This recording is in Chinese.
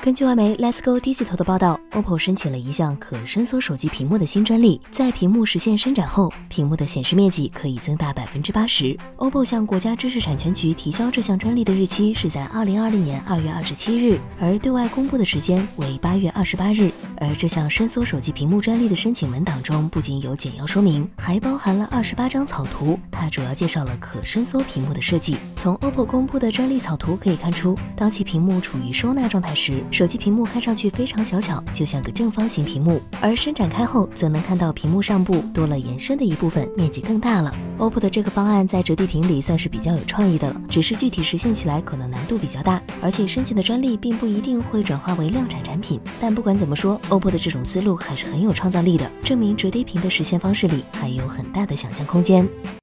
根据外媒 Let's Go Digital 的报道，OPPO 申请了一项可伸缩手机屏幕的新专利，在屏幕实现伸展后，屏幕的显示面积可以增大百分之八十。OPPO 向国家知识产权局提交这项专利的日期是在二零二零年二月二十七日，而对外公布的时间为八月二十八日。而这项伸缩手机屏幕专利的申请文档中，不仅有简要说明，还包含了二十八张草图。它主要介绍了可伸缩屏幕的设计。从 OPPO 公布的专利草图可以看出，当其屏幕处于收纳状态时，手机屏幕看上去非常小巧，就像个正方形屏幕；而伸展开后，则能看到屏幕上部多了延伸的一部分，面积更大了。OPPO 的这个方案在折叠屏里算是比较有创意的了，只是具体实现起来可能难度比较大，而且申请的专利并不一定会转化为量产产品。但不管怎么说，OPPO 的这种思路还是很有创造力的，证明折叠屏的实现方式里还有很大的想象空间。